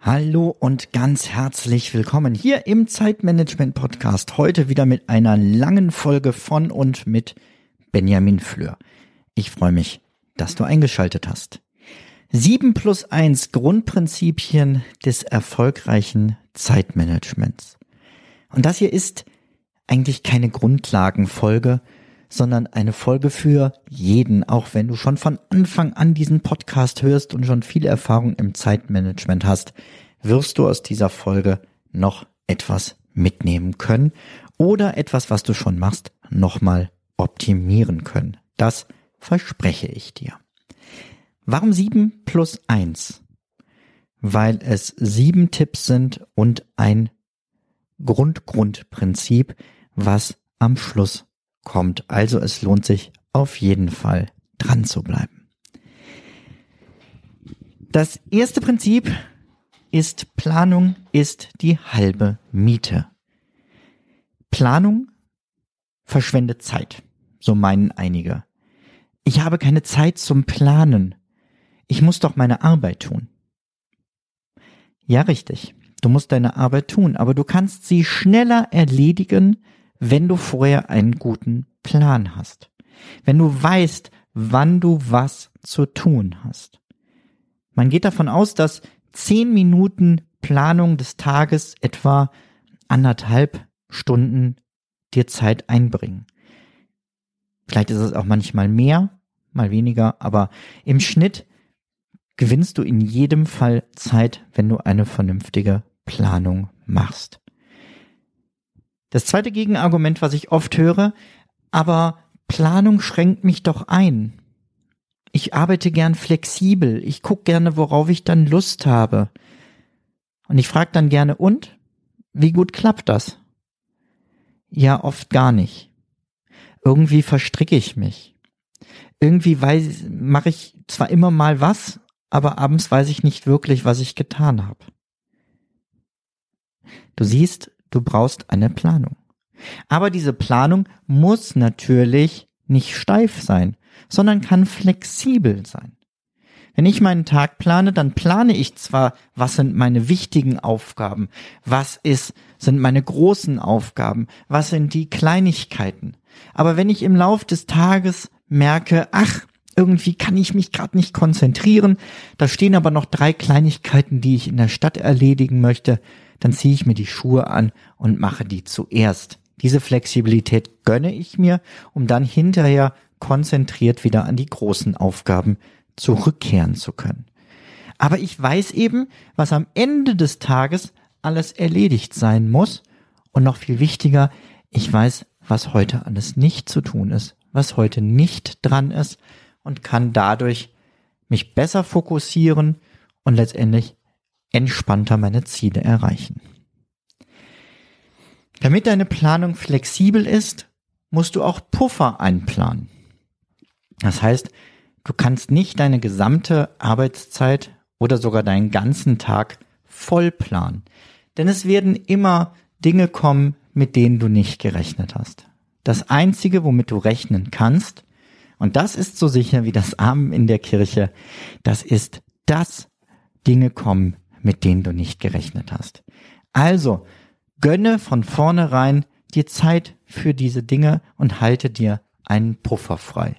Hallo und ganz herzlich willkommen hier im Zeitmanagement Podcast. Heute wieder mit einer langen Folge von und mit Benjamin Fleur. Ich freue mich, dass du eingeschaltet hast. 7 plus 1 Grundprinzipien des erfolgreichen Zeitmanagements. Und das hier ist eigentlich keine Grundlagenfolge, sondern eine Folge für jeden, auch wenn du schon von Anfang an diesen Podcast hörst und schon viel Erfahrung im Zeitmanagement hast, wirst du aus dieser Folge noch etwas mitnehmen können oder etwas, was du schon machst, nochmal optimieren können. Das verspreche ich dir. Warum sieben plus eins? Weil es sieben Tipps sind und ein Grundgrundprinzip, was am Schluss kommt. Also es lohnt sich auf jeden Fall dran zu bleiben. Das erste Prinzip ist Planung ist die halbe Miete. Planung verschwendet Zeit, so meinen einige. Ich habe keine Zeit zum Planen. Ich muss doch meine Arbeit tun. Ja, richtig. Du musst deine Arbeit tun, aber du kannst sie schneller erledigen, wenn du vorher einen guten Plan hast. Wenn du weißt, wann du was zu tun hast. Man geht davon aus, dass zehn Minuten Planung des Tages etwa anderthalb Stunden dir Zeit einbringen. Vielleicht ist es auch manchmal mehr, mal weniger, aber im Schnitt gewinnst du in jedem Fall Zeit, wenn du eine vernünftige Planung machst. Das zweite Gegenargument, was ich oft höre, aber Planung schränkt mich doch ein. Ich arbeite gern flexibel, ich gucke gerne, worauf ich dann Lust habe. Und ich frage dann gerne, und? Wie gut klappt das? Ja, oft gar nicht irgendwie verstricke ich mich. Irgendwie weiß, mache ich zwar immer mal was, aber abends weiß ich nicht wirklich, was ich getan habe. Du siehst, du brauchst eine Planung. Aber diese Planung muss natürlich nicht steif sein, sondern kann flexibel sein. Wenn ich meinen Tag plane, dann plane ich zwar, was sind meine wichtigen Aufgaben, was ist, sind meine großen Aufgaben, was sind die Kleinigkeiten. Aber wenn ich im Lauf des Tages merke, ach, irgendwie kann ich mich gerade nicht konzentrieren, da stehen aber noch drei Kleinigkeiten, die ich in der Stadt erledigen möchte, dann ziehe ich mir die Schuhe an und mache die zuerst. Diese Flexibilität gönne ich mir, um dann hinterher konzentriert wieder an die großen Aufgaben zurückkehren zu können. Aber ich weiß eben, was am Ende des Tages alles erledigt sein muss. Und noch viel wichtiger, ich weiß, was heute alles nicht zu tun ist, was heute nicht dran ist und kann dadurch mich besser fokussieren und letztendlich entspannter meine Ziele erreichen. Damit deine Planung flexibel ist, musst du auch Puffer einplanen. Das heißt, du kannst nicht deine gesamte Arbeitszeit oder sogar deinen ganzen Tag voll planen. Denn es werden immer Dinge kommen, mit denen du nicht gerechnet hast. Das Einzige, womit du rechnen kannst, und das ist so sicher wie das Amen in der Kirche, das ist, dass Dinge kommen, mit denen du nicht gerechnet hast. Also, gönne von vornherein dir Zeit für diese Dinge und halte dir einen Puffer frei.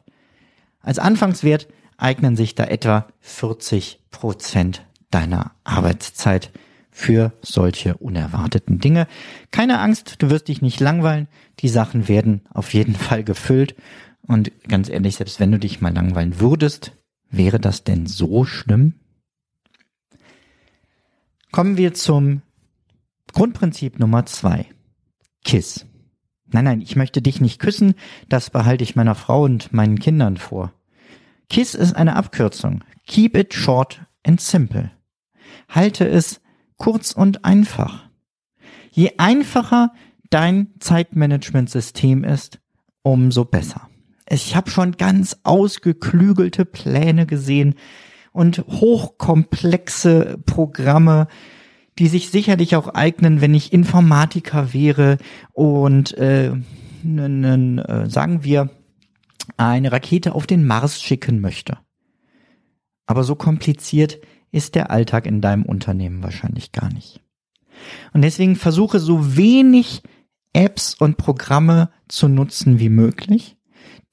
Als Anfangswert eignen sich da etwa 40 Prozent deiner Arbeitszeit für solche unerwarteten Dinge. Keine Angst, du wirst dich nicht langweilen. Die Sachen werden auf jeden Fall gefüllt. Und ganz ehrlich, selbst wenn du dich mal langweilen würdest, wäre das denn so schlimm? Kommen wir zum Grundprinzip Nummer zwei. KISS. Nein, nein, ich möchte dich nicht küssen, das behalte ich meiner Frau und meinen Kindern vor. KISS ist eine Abkürzung. Keep it short and simple. Halte es kurz und einfach. Je einfacher dein Zeitmanagementsystem ist, umso besser. Ich habe schon ganz ausgeklügelte Pläne gesehen und hochkomplexe Programme, die sich sicherlich auch eignen, wenn ich Informatiker wäre und äh, äh, sagen wir eine Rakete auf den Mars schicken möchte. Aber so kompliziert ist der Alltag in deinem Unternehmen wahrscheinlich gar nicht. Und deswegen versuche so wenig Apps und Programme zu nutzen wie möglich,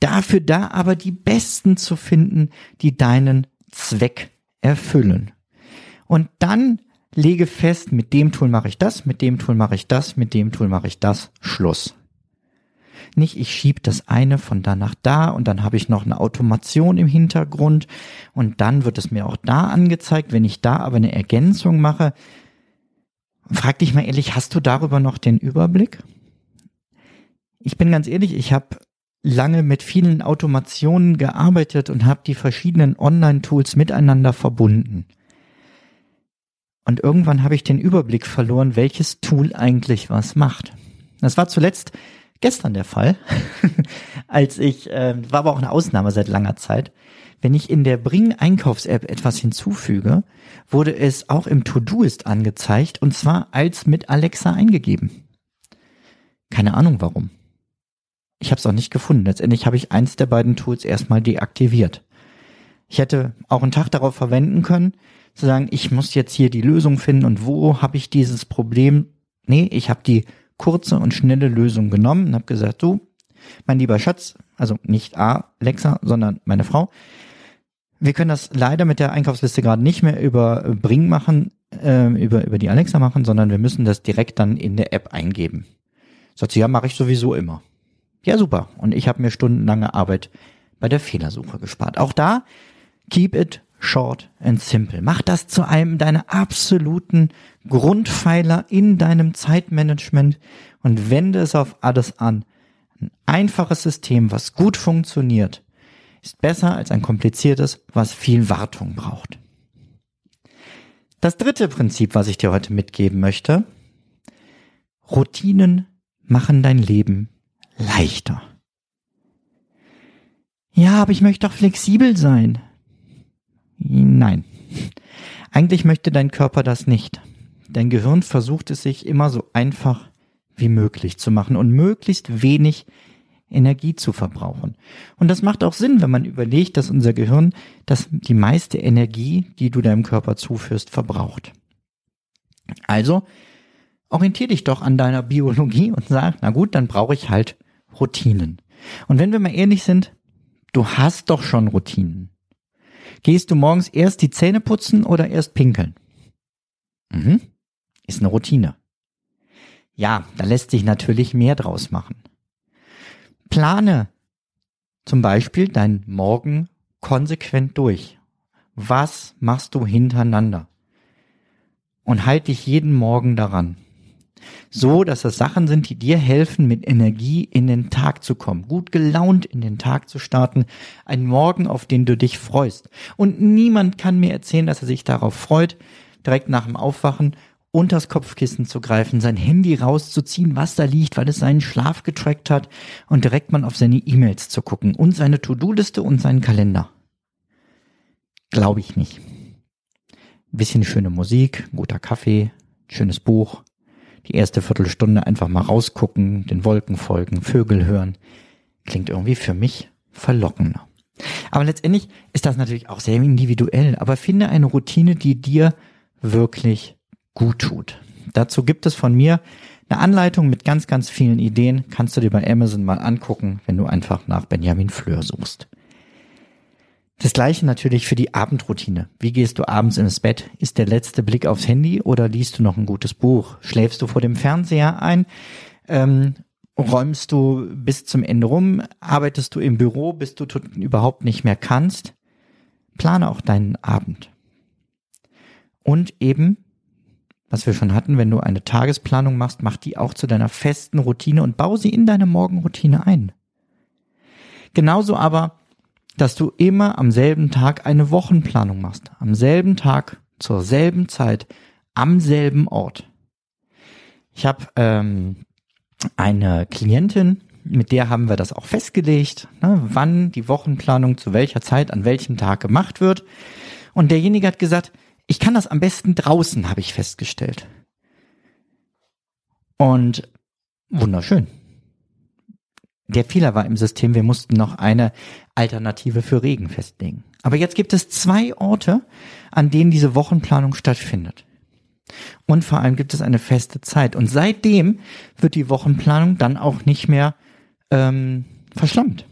dafür da aber die besten zu finden, die deinen Zweck erfüllen. Und dann lege fest, mit dem Tool mache ich das, mit dem Tool mache ich das, mit dem Tool mache ich das, Schluss. Nicht, ich schiebe das eine von da nach da und dann habe ich noch eine Automation im Hintergrund und dann wird es mir auch da angezeigt. Wenn ich da aber eine Ergänzung mache, frag dich mal ehrlich, hast du darüber noch den Überblick? Ich bin ganz ehrlich, ich habe lange mit vielen Automationen gearbeitet und habe die verschiedenen Online-Tools miteinander verbunden. Und irgendwann habe ich den Überblick verloren, welches Tool eigentlich was macht. Das war zuletzt gestern der Fall, als ich, äh, war aber auch eine Ausnahme seit langer Zeit, wenn ich in der Bring Einkaufs-App etwas hinzufüge, wurde es auch im To-Doist angezeigt und zwar als mit Alexa eingegeben. Keine Ahnung warum. Ich habe es auch nicht gefunden. Letztendlich habe ich eins der beiden Tools erstmal deaktiviert. Ich hätte auch einen Tag darauf verwenden können, zu sagen, ich muss jetzt hier die Lösung finden und wo habe ich dieses Problem? Nee, ich habe die kurze und schnelle Lösung genommen und habe gesagt, du, mein lieber Schatz, also nicht Alexa, sondern meine Frau, wir können das leider mit der Einkaufsliste gerade nicht mehr über Bring machen, äh, über, über die Alexa machen, sondern wir müssen das direkt dann in der App eingeben. Sagt sie, ja, mache ich sowieso immer. Ja, super. Und ich habe mir stundenlange Arbeit bei der Fehlersuche gespart. Auch da, keep it short and simple. Mach das zu einem deiner absoluten Grundpfeiler in deinem Zeitmanagement und wende es auf alles an. Ein einfaches System, was gut funktioniert, ist besser als ein kompliziertes, was viel Wartung braucht. Das dritte Prinzip, was ich dir heute mitgeben möchte, Routinen machen dein Leben leichter. Ja, aber ich möchte doch flexibel sein. Nein. Eigentlich möchte dein Körper das nicht. Dein Gehirn versucht es sich immer so einfach wie möglich zu machen und möglichst wenig Energie zu verbrauchen. Und das macht auch Sinn, wenn man überlegt, dass unser Gehirn das die meiste Energie, die du deinem Körper zuführst, verbraucht. Also orientier dich doch an deiner Biologie und sag, na gut, dann brauche ich halt Routinen. Und wenn wir mal ehrlich sind, du hast doch schon Routinen. Gehst du morgens erst die Zähne putzen oder erst pinkeln? Mhm. Ist eine Routine. Ja, da lässt sich natürlich mehr draus machen. Plane zum Beispiel deinen Morgen konsequent durch. Was machst du hintereinander? Und halt dich jeden Morgen daran so, dass das Sachen sind, die dir helfen, mit Energie in den Tag zu kommen, gut gelaunt in den Tag zu starten, einen Morgen, auf den du dich freust. Und niemand kann mir erzählen, dass er sich darauf freut, direkt nach dem Aufwachen unters Kopfkissen zu greifen, sein Handy rauszuziehen, was da liegt, weil es seinen Schlaf getrackt hat und direkt mal auf seine E-Mails zu gucken und seine To-Do-Liste und seinen Kalender. Glaube ich nicht. Bisschen schöne Musik, guter Kaffee, schönes Buch, die erste Viertelstunde einfach mal rausgucken, den Wolken folgen, Vögel hören, klingt irgendwie für mich verlockender. Aber letztendlich ist das natürlich auch sehr individuell, aber finde eine Routine, die dir wirklich gut tut. Dazu gibt es von mir eine Anleitung mit ganz, ganz vielen Ideen. Kannst du dir bei Amazon mal angucken, wenn du einfach nach Benjamin Fleur suchst. Das gleiche natürlich für die Abendroutine. Wie gehst du abends ins Bett? Ist der letzte Blick aufs Handy oder liest du noch ein gutes Buch? Schläfst du vor dem Fernseher ein? Ähm, räumst du bis zum Ende rum? Arbeitest du im Büro, bis du überhaupt nicht mehr kannst? Plane auch deinen Abend. Und eben was wir schon hatten, wenn du eine Tagesplanung machst, mach die auch zu deiner festen Routine und bau sie in deine Morgenroutine ein. Genauso aber, dass du immer am selben Tag eine Wochenplanung machst. Am selben Tag, zur selben Zeit, am selben Ort. Ich habe ähm, eine Klientin, mit der haben wir das auch festgelegt, ne, wann die Wochenplanung zu welcher Zeit an welchem Tag gemacht wird. Und derjenige hat gesagt, ich kann das am besten draußen, habe ich festgestellt. Und wunderschön. Der Fehler war im System, wir mussten noch eine Alternative für Regen festlegen. Aber jetzt gibt es zwei Orte, an denen diese Wochenplanung stattfindet. Und vor allem gibt es eine feste Zeit. Und seitdem wird die Wochenplanung dann auch nicht mehr ähm, verschlammt.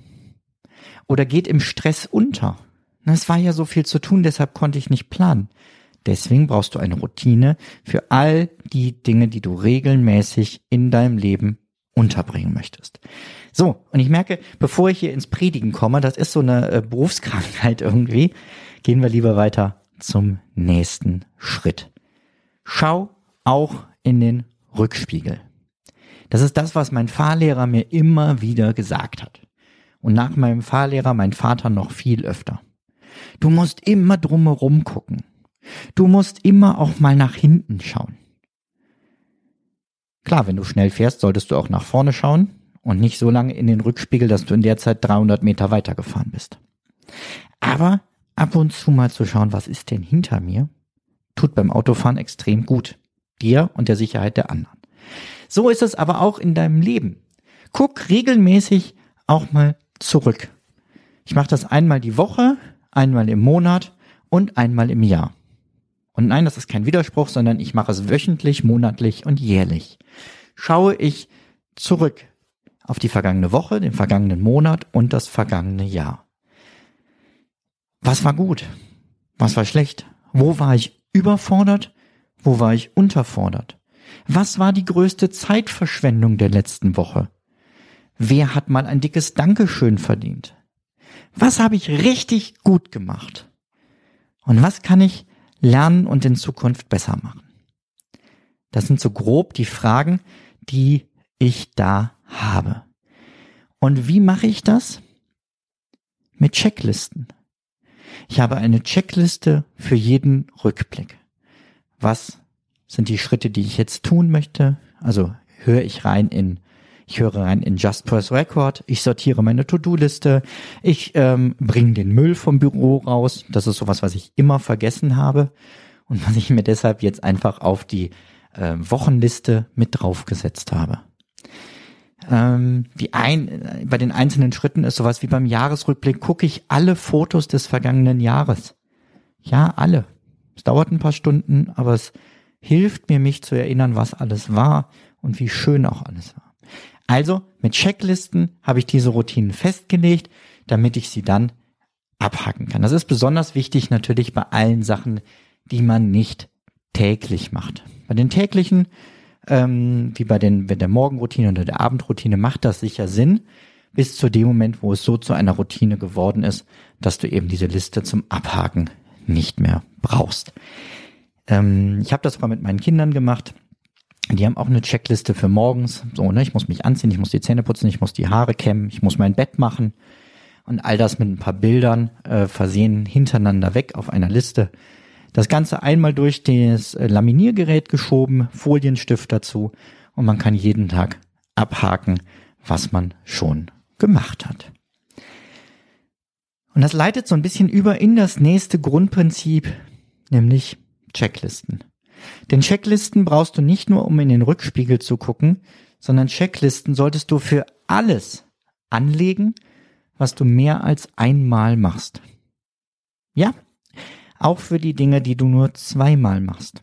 Oder geht im Stress unter. Es war ja so viel zu tun, deshalb konnte ich nicht planen. Deswegen brauchst du eine Routine für all die Dinge, die du regelmäßig in deinem Leben unterbringen möchtest. So, und ich merke, bevor ich hier ins Predigen komme, das ist so eine äh, Berufskrankheit irgendwie, gehen wir lieber weiter zum nächsten Schritt. Schau auch in den Rückspiegel. Das ist das, was mein Fahrlehrer mir immer wieder gesagt hat. Und nach meinem Fahrlehrer mein Vater noch viel öfter. Du musst immer drumherum gucken. Du musst immer auch mal nach hinten schauen. Klar, wenn du schnell fährst, solltest du auch nach vorne schauen und nicht so lange in den Rückspiegel, dass du in der Zeit 300 Meter weitergefahren bist. Aber ab und zu mal zu schauen, was ist denn hinter mir, tut beim Autofahren extrem gut. Dir und der Sicherheit der anderen. So ist es aber auch in deinem Leben. Guck regelmäßig auch mal zurück. Ich mache das einmal die Woche, einmal im Monat und einmal im Jahr. Und nein, das ist kein Widerspruch, sondern ich mache es wöchentlich, monatlich und jährlich. Schaue ich zurück auf die vergangene Woche, den vergangenen Monat und das vergangene Jahr. Was war gut? Was war schlecht? Wo war ich überfordert? Wo war ich unterfordert? Was war die größte Zeitverschwendung der letzten Woche? Wer hat mal ein dickes Dankeschön verdient? Was habe ich richtig gut gemacht? Und was kann ich lernen und in Zukunft besser machen? Das sind so grob die Fragen, die ich da habe. Und wie mache ich das? Mit Checklisten. Ich habe eine Checkliste für jeden Rückblick. Was sind die Schritte, die ich jetzt tun möchte? Also höre ich rein in ich höre rein in Just Press Record, ich sortiere meine To-Do-Liste, ich ähm, bringe den Müll vom Büro raus. Das ist sowas, was ich immer vergessen habe und was ich mir deshalb jetzt einfach auf die äh, Wochenliste mit draufgesetzt habe. Ähm, die ein, bei den einzelnen Schritten ist sowas wie beim Jahresrückblick, gucke ich alle Fotos des vergangenen Jahres. Ja, alle. Es dauert ein paar Stunden, aber es hilft mir, mich zu erinnern, was alles war und wie schön auch alles war. Also mit Checklisten habe ich diese Routinen festgelegt, damit ich sie dann abhaken kann. Das ist besonders wichtig natürlich bei allen Sachen, die man nicht täglich macht. Bei den täglichen, ähm, wie bei, den, bei der Morgenroutine oder der Abendroutine, macht das sicher Sinn, bis zu dem Moment, wo es so zu einer Routine geworden ist, dass du eben diese Liste zum Abhaken nicht mehr brauchst. Ähm, ich habe das mal mit meinen Kindern gemacht. Die haben auch eine Checkliste für morgens. So, ne, ich muss mich anziehen, ich muss die Zähne putzen, ich muss die Haare kämmen, ich muss mein Bett machen und all das mit ein paar Bildern äh, versehen hintereinander weg auf einer Liste. Das Ganze einmal durch das äh, Laminiergerät geschoben, Folienstift dazu und man kann jeden Tag abhaken, was man schon gemacht hat. Und das leitet so ein bisschen über in das nächste Grundprinzip, nämlich Checklisten. Denn Checklisten brauchst du nicht nur, um in den Rückspiegel zu gucken, sondern Checklisten solltest du für alles anlegen, was du mehr als einmal machst. Ja, auch für die Dinge, die du nur zweimal machst.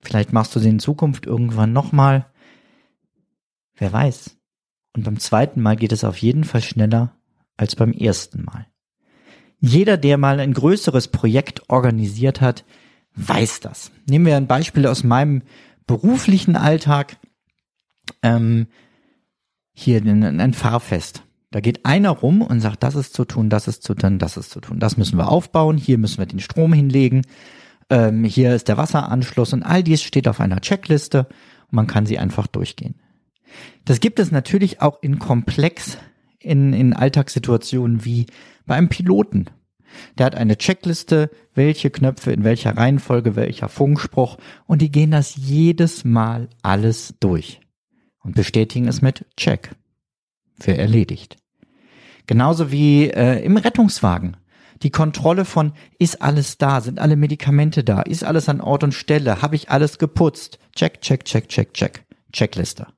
Vielleicht machst du sie in Zukunft irgendwann nochmal. Wer weiß. Und beim zweiten Mal geht es auf jeden Fall schneller als beim ersten Mal. Jeder, der mal ein größeres Projekt organisiert hat, weiß das. Nehmen wir ein Beispiel aus meinem beruflichen Alltag. Ähm, hier ein, ein Fahrfest. Da geht einer rum und sagt, das ist zu tun, das ist zu tun, das ist zu tun. Das müssen wir aufbauen, hier müssen wir den Strom hinlegen. ähm, hier ist der Wasseranschluss und all dies steht auf einer Checkliste und man kann sie einfach durchgehen. Das gibt es natürlich auch in komplex in, in Alltagssituationen wie bei einem Piloten. Der hat eine Checkliste, welche Knöpfe in welcher Reihenfolge, welcher Funkspruch und die gehen das jedes Mal alles durch und bestätigen es mit Check für erledigt. Genauso wie äh, im Rettungswagen. Die Kontrolle von, ist alles da, sind alle Medikamente da, ist alles an Ort und Stelle, habe ich alles geputzt. Check, check, check, check, check. Checkliste.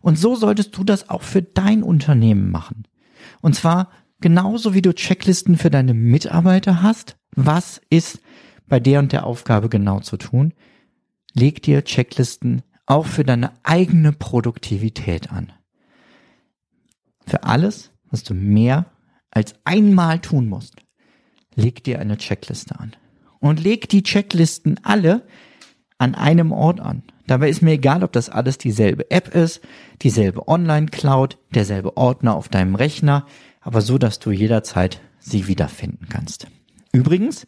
Und so solltest du das auch für dein Unternehmen machen. Und zwar genauso wie du Checklisten für deine Mitarbeiter hast. Was ist bei der und der Aufgabe genau zu tun? Leg dir Checklisten auch für deine eigene Produktivität an. Für alles, was du mehr als einmal tun musst, leg dir eine Checkliste an. Und leg die Checklisten alle an einem Ort an. Dabei ist mir egal, ob das alles dieselbe App ist, dieselbe Online-Cloud, derselbe Ordner auf deinem Rechner, aber so, dass du jederzeit sie wiederfinden kannst. Übrigens,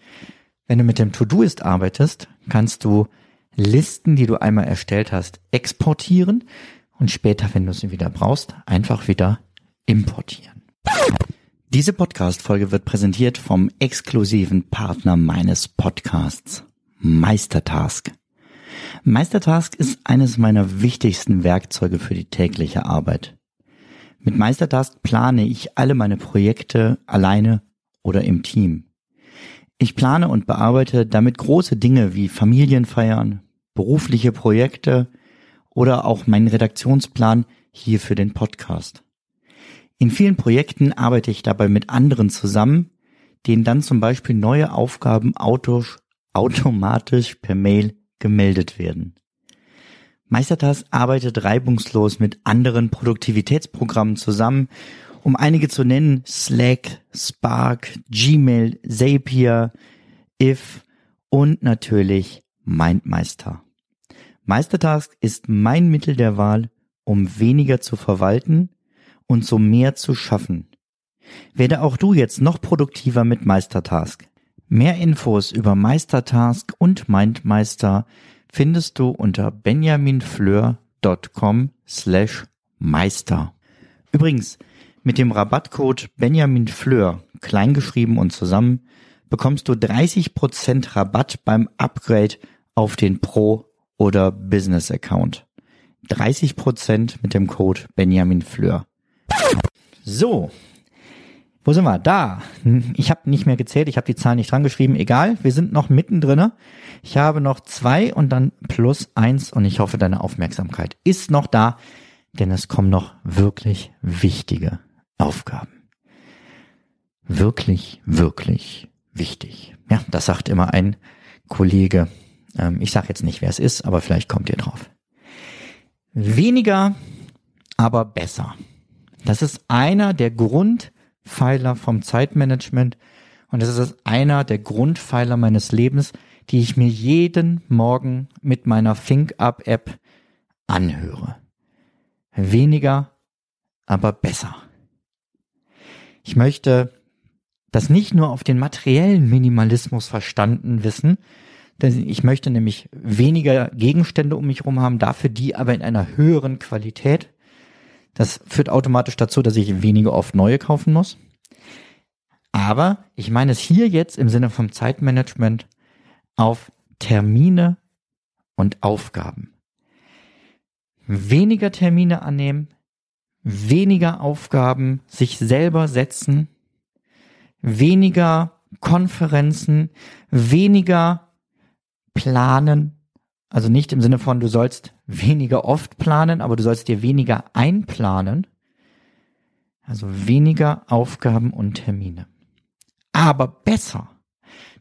wenn du mit dem To-Doist arbeitest, kannst du Listen, die du einmal erstellt hast, exportieren und später, wenn du sie wieder brauchst, einfach wieder importieren. Diese Podcast-Folge wird präsentiert vom exklusiven Partner meines Podcasts, Meistertask. Meistertask ist eines meiner wichtigsten Werkzeuge für die tägliche Arbeit. Mit Meistertask plane ich alle meine Projekte alleine oder im Team. Ich plane und bearbeite damit große Dinge wie Familienfeiern, berufliche Projekte oder auch meinen Redaktionsplan hier für den Podcast. In vielen Projekten arbeite ich dabei mit anderen zusammen, denen dann zum Beispiel neue Aufgaben automatisch per Mail gemeldet werden. Meistertask arbeitet reibungslos mit anderen Produktivitätsprogrammen zusammen, um einige zu nennen, Slack, Spark, Gmail, Zapier, If und natürlich MindMeister. Meistertask ist mein Mittel der Wahl, um weniger zu verwalten und so mehr zu schaffen. Werde auch du jetzt noch produktiver mit Meistertask. Mehr Infos über Meistertask und MindMeister findest du unter benjaminfleur.com slash Meister. Übrigens, mit dem Rabattcode benjaminfleur, kleingeschrieben und zusammen, bekommst du 30% Rabatt beim Upgrade auf den Pro- oder Business-Account. 30% mit dem Code benjaminfleur. So, wo sind wir? Da. Ich habe nicht mehr gezählt, ich habe die Zahl nicht dran geschrieben. Egal, wir sind noch mittendrin. Ich habe noch zwei und dann plus eins und ich hoffe, deine Aufmerksamkeit ist noch da, denn es kommen noch wirklich wichtige Aufgaben. Wirklich, wirklich wichtig. Ja, das sagt immer ein Kollege. Ähm, ich sage jetzt nicht, wer es ist, aber vielleicht kommt ihr drauf. Weniger, aber besser. Das ist einer der Grund Pfeiler vom Zeitmanagement und es ist einer der Grundpfeiler meines Lebens, die ich mir jeden Morgen mit meiner ThinkUp-App anhöre. Weniger, aber besser. Ich möchte das nicht nur auf den materiellen Minimalismus verstanden wissen, denn ich möchte nämlich weniger Gegenstände um mich herum haben, dafür die aber in einer höheren Qualität. Das führt automatisch dazu, dass ich weniger oft neue kaufen muss. Aber ich meine es hier jetzt im Sinne vom Zeitmanagement auf Termine und Aufgaben. Weniger Termine annehmen, weniger Aufgaben sich selber setzen, weniger Konferenzen, weniger planen, also nicht im Sinne von, du sollst weniger oft planen, aber du sollst dir weniger einplanen. Also weniger Aufgaben und Termine. Aber besser.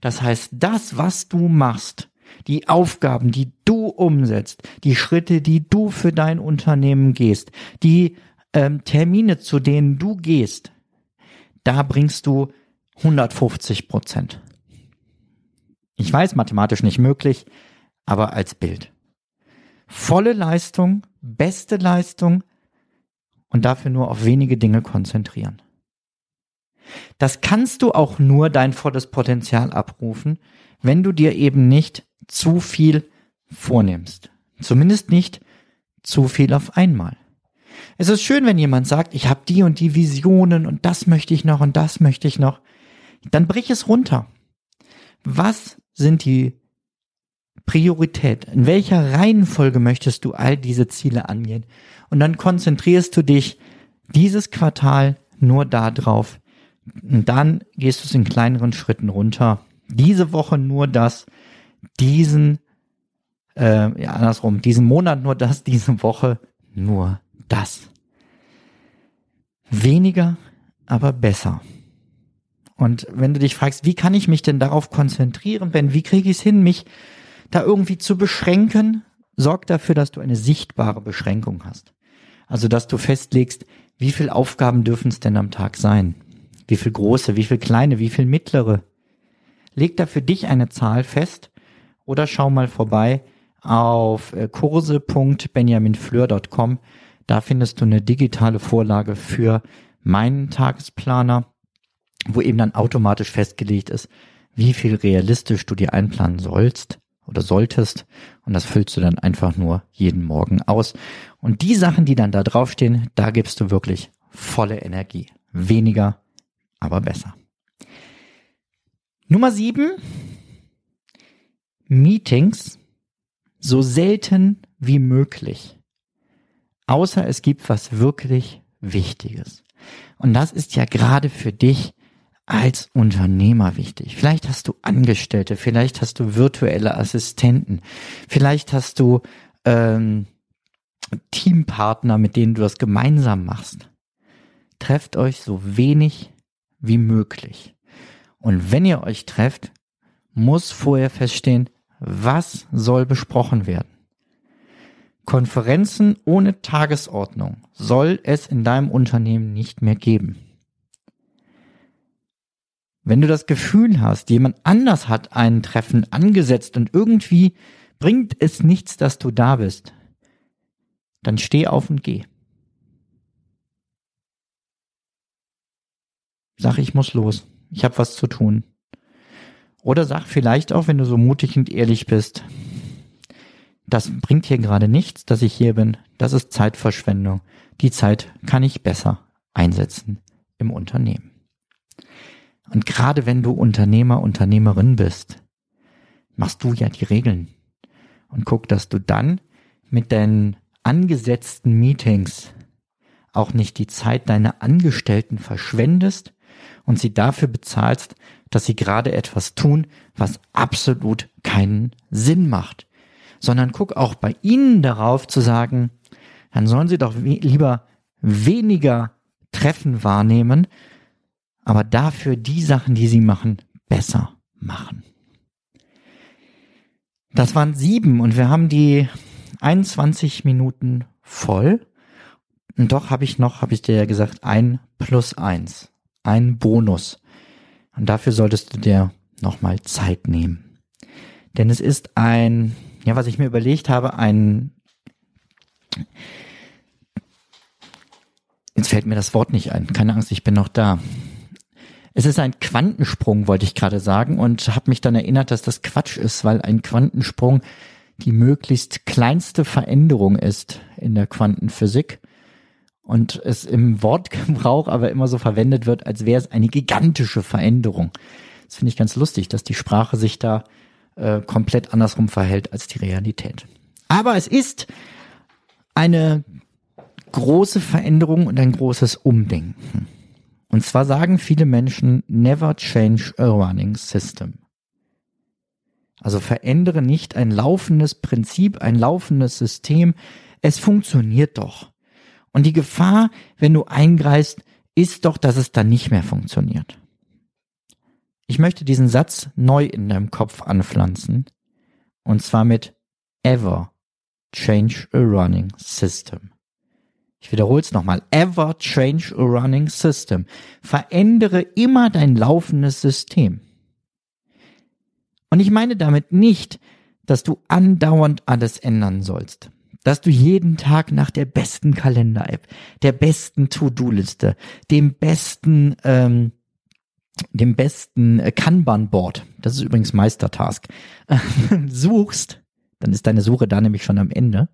Das heißt, das, was du machst, die Aufgaben, die du umsetzt, die Schritte, die du für dein Unternehmen gehst, die ähm, Termine, zu denen du gehst, da bringst du 150 Prozent. Ich weiß, mathematisch nicht möglich, aber als Bild. Volle Leistung, beste Leistung und dafür nur auf wenige Dinge konzentrieren. Das kannst du auch nur dein volles Potenzial abrufen, wenn du dir eben nicht zu viel vornimmst. Zumindest nicht zu viel auf einmal. Es ist schön, wenn jemand sagt, ich habe die und die Visionen und das möchte ich noch und das möchte ich noch. Dann brich es runter. Was sind die Priorität? In welcher Reihenfolge möchtest du all diese Ziele angehen? Und dann konzentrierst du dich dieses Quartal nur darauf. Und dann gehst du es in kleineren Schritten runter. Diese Woche nur das, diesen, äh, ja, andersrum, diesen Monat nur das, diese Woche nur das. Weniger, aber besser. Und wenn du dich fragst, wie kann ich mich denn darauf konzentrieren, Ben, wie kriege ich es hin, mich da irgendwie zu beschränken, sorg dafür, dass du eine sichtbare Beschränkung hast. Also, dass du festlegst, wie viele Aufgaben dürfen es denn am Tag sein? Wie viel große, wie viel kleine, wie viel mittlere? Leg da für dich eine Zahl fest oder schau mal vorbei auf äh, kurse.benjaminfleur.com. Da findest du eine digitale Vorlage für meinen Tagesplaner, wo eben dann automatisch festgelegt ist, wie viel realistisch du dir einplanen sollst oder solltest. Und das füllst du dann einfach nur jeden Morgen aus. Und die Sachen, die dann da draufstehen, da gibst du wirklich volle Energie. Weniger, aber besser. Nummer sieben. Meetings so selten wie möglich. Außer es gibt was wirklich Wichtiges. Und das ist ja gerade für dich als Unternehmer wichtig. Vielleicht hast du Angestellte, vielleicht hast du virtuelle Assistenten, vielleicht hast du ähm, Teampartner, mit denen du das gemeinsam machst. Trefft euch so wenig wie möglich. Und wenn ihr euch trefft, muss vorher feststehen, was soll besprochen werden. Konferenzen ohne Tagesordnung soll es in deinem Unternehmen nicht mehr geben. Wenn du das Gefühl hast, jemand anders hat ein Treffen angesetzt und irgendwie bringt es nichts, dass du da bist, dann steh auf und geh. Sag, ich muss los. Ich habe was zu tun. Oder sag vielleicht auch, wenn du so mutig und ehrlich bist, das bringt hier gerade nichts, dass ich hier bin. Das ist Zeitverschwendung. Die Zeit kann ich besser einsetzen im Unternehmen. Und gerade wenn du Unternehmer, Unternehmerin bist, machst du ja die Regeln. Und guck, dass du dann mit deinen angesetzten Meetings auch nicht die Zeit deiner Angestellten verschwendest und sie dafür bezahlst, dass sie gerade etwas tun, was absolut keinen Sinn macht. Sondern guck auch bei ihnen darauf zu sagen, dann sollen sie doch lieber weniger Treffen wahrnehmen, aber dafür die Sachen, die sie machen, besser machen. Das waren sieben und wir haben die 21 Minuten voll. Und doch habe ich noch, habe ich dir ja gesagt, ein plus eins, ein Bonus. Und dafür solltest du dir nochmal Zeit nehmen. Denn es ist ein, ja, was ich mir überlegt habe, ein, jetzt fällt mir das Wort nicht ein. Keine Angst, ich bin noch da. Es ist ein Quantensprung, wollte ich gerade sagen, und habe mich dann erinnert, dass das Quatsch ist, weil ein Quantensprung die möglichst kleinste Veränderung ist in der Quantenphysik und es im Wortgebrauch aber immer so verwendet wird, als wäre es eine gigantische Veränderung. Das finde ich ganz lustig, dass die Sprache sich da äh, komplett andersrum verhält als die Realität. Aber es ist eine große Veränderung und ein großes Umdenken. Und zwar sagen viele Menschen, never change a running system. Also verändere nicht ein laufendes Prinzip, ein laufendes System. Es funktioniert doch. Und die Gefahr, wenn du eingreist, ist doch, dass es dann nicht mehr funktioniert. Ich möchte diesen Satz neu in deinem Kopf anpflanzen. Und zwar mit ever change a running system. Ich wiederhole es nochmal. Ever change a running system. Verändere immer dein laufendes System. Und ich meine damit nicht, dass du andauernd alles ändern sollst. Dass du jeden Tag nach der besten Kalender-App, der besten To-Do-Liste, dem besten ähm, dem besten äh, Kanban-Board, das ist übrigens Meistertask, suchst, dann ist deine Suche da nämlich schon am Ende,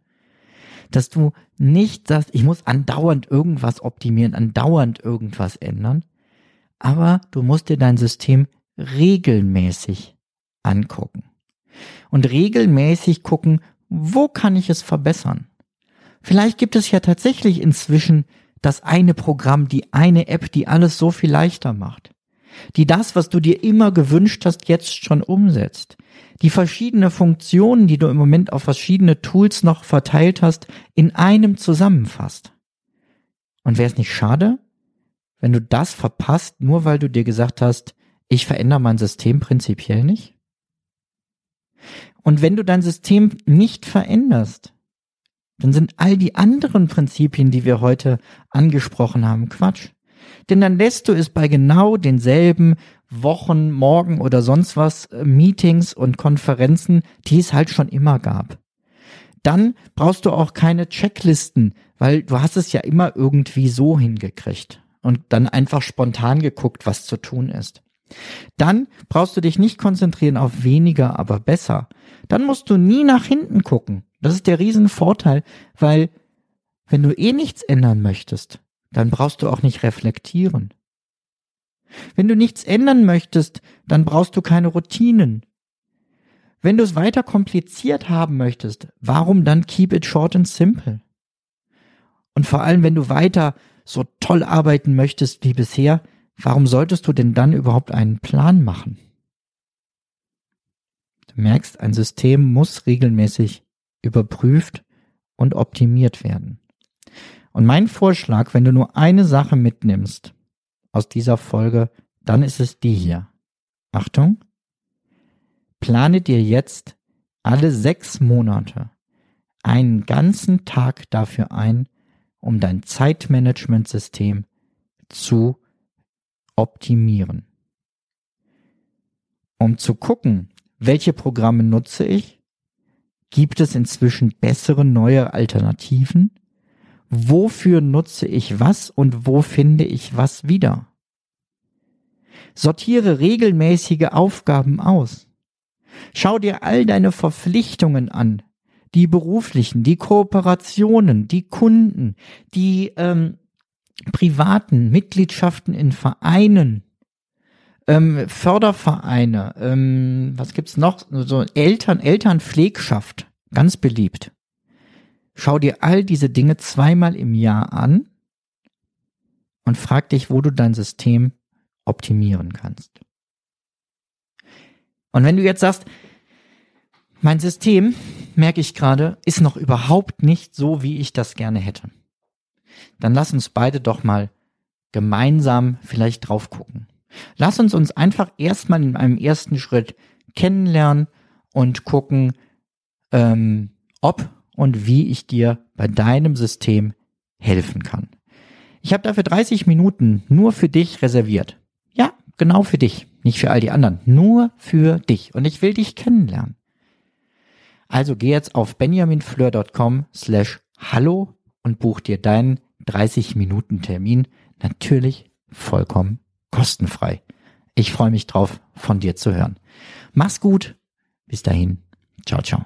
dass du nicht sagst, ich muss andauernd irgendwas optimieren, andauernd irgendwas ändern, aber du musst dir dein System regelmäßig angucken. Und regelmäßig gucken, wo kann ich es verbessern? Vielleicht gibt es ja tatsächlich inzwischen das eine Programm, die eine App, die alles so viel leichter macht. Die das, was du dir immer gewünscht hast, jetzt schon umsetzt. Die verschiedene Funktionen, die du im Moment auf verschiedene Tools noch verteilt hast, in einem zusammenfasst. Und wäre es nicht schade, wenn du das verpasst, nur weil du dir gesagt hast, ich verändere mein System prinzipiell nicht? Und wenn du dein System nicht veränderst, dann sind all die anderen Prinzipien, die wir heute angesprochen haben, Quatsch. Denn dann lässt du es bei genau denselben Wochen, Morgen oder sonst was äh, Meetings und Konferenzen, die es halt schon immer gab. Dann brauchst du auch keine Checklisten, weil du hast es ja immer irgendwie so hingekriegt und dann einfach spontan geguckt, was zu tun ist. Dann brauchst du dich nicht konzentrieren auf weniger, aber besser. Dann musst du nie nach hinten gucken. Das ist der Riesenvorteil, weil wenn du eh nichts ändern möchtest, dann brauchst du auch nicht reflektieren. Wenn du nichts ändern möchtest, dann brauchst du keine Routinen. Wenn du es weiter kompliziert haben möchtest, warum dann keep it short and simple? Und vor allem, wenn du weiter so toll arbeiten möchtest wie bisher, warum solltest du denn dann überhaupt einen Plan machen? Du merkst, ein System muss regelmäßig überprüft und optimiert werden. Und mein Vorschlag, wenn du nur eine Sache mitnimmst aus dieser Folge, dann ist es die hier. Achtung, plane dir jetzt alle sechs Monate einen ganzen Tag dafür ein, um dein Zeitmanagementsystem zu optimieren. Um zu gucken, welche Programme nutze ich, gibt es inzwischen bessere neue Alternativen, wofür nutze ich was und wo finde ich was wieder. Sortiere regelmäßige Aufgaben aus. Schau dir all deine Verpflichtungen an, die beruflichen, die Kooperationen, die Kunden, die ähm, privaten Mitgliedschaften in Vereinen, ähm, Fördervereine, ähm, was gibt's noch? So Eltern, Elternpflegschaft, ganz beliebt. Schau dir all diese Dinge zweimal im Jahr an und frag dich, wo du dein System optimieren kannst. Und wenn du jetzt sagst, mein System, merke ich gerade, ist noch überhaupt nicht so, wie ich das gerne hätte dann lass uns beide doch mal gemeinsam vielleicht drauf gucken. Lass uns uns einfach erstmal in einem ersten Schritt kennenlernen und gucken, ähm, ob und wie ich dir bei deinem System helfen kann. Ich habe dafür 30 Minuten nur für dich reserviert. Ja, genau für dich, nicht für all die anderen, nur für dich. Und ich will dich kennenlernen. Also geh jetzt auf benjaminfleur.com slash hallo und buch dir deinen 30 Minuten Termin, natürlich vollkommen kostenfrei. Ich freue mich drauf, von dir zu hören. Mach's gut. Bis dahin. Ciao, ciao.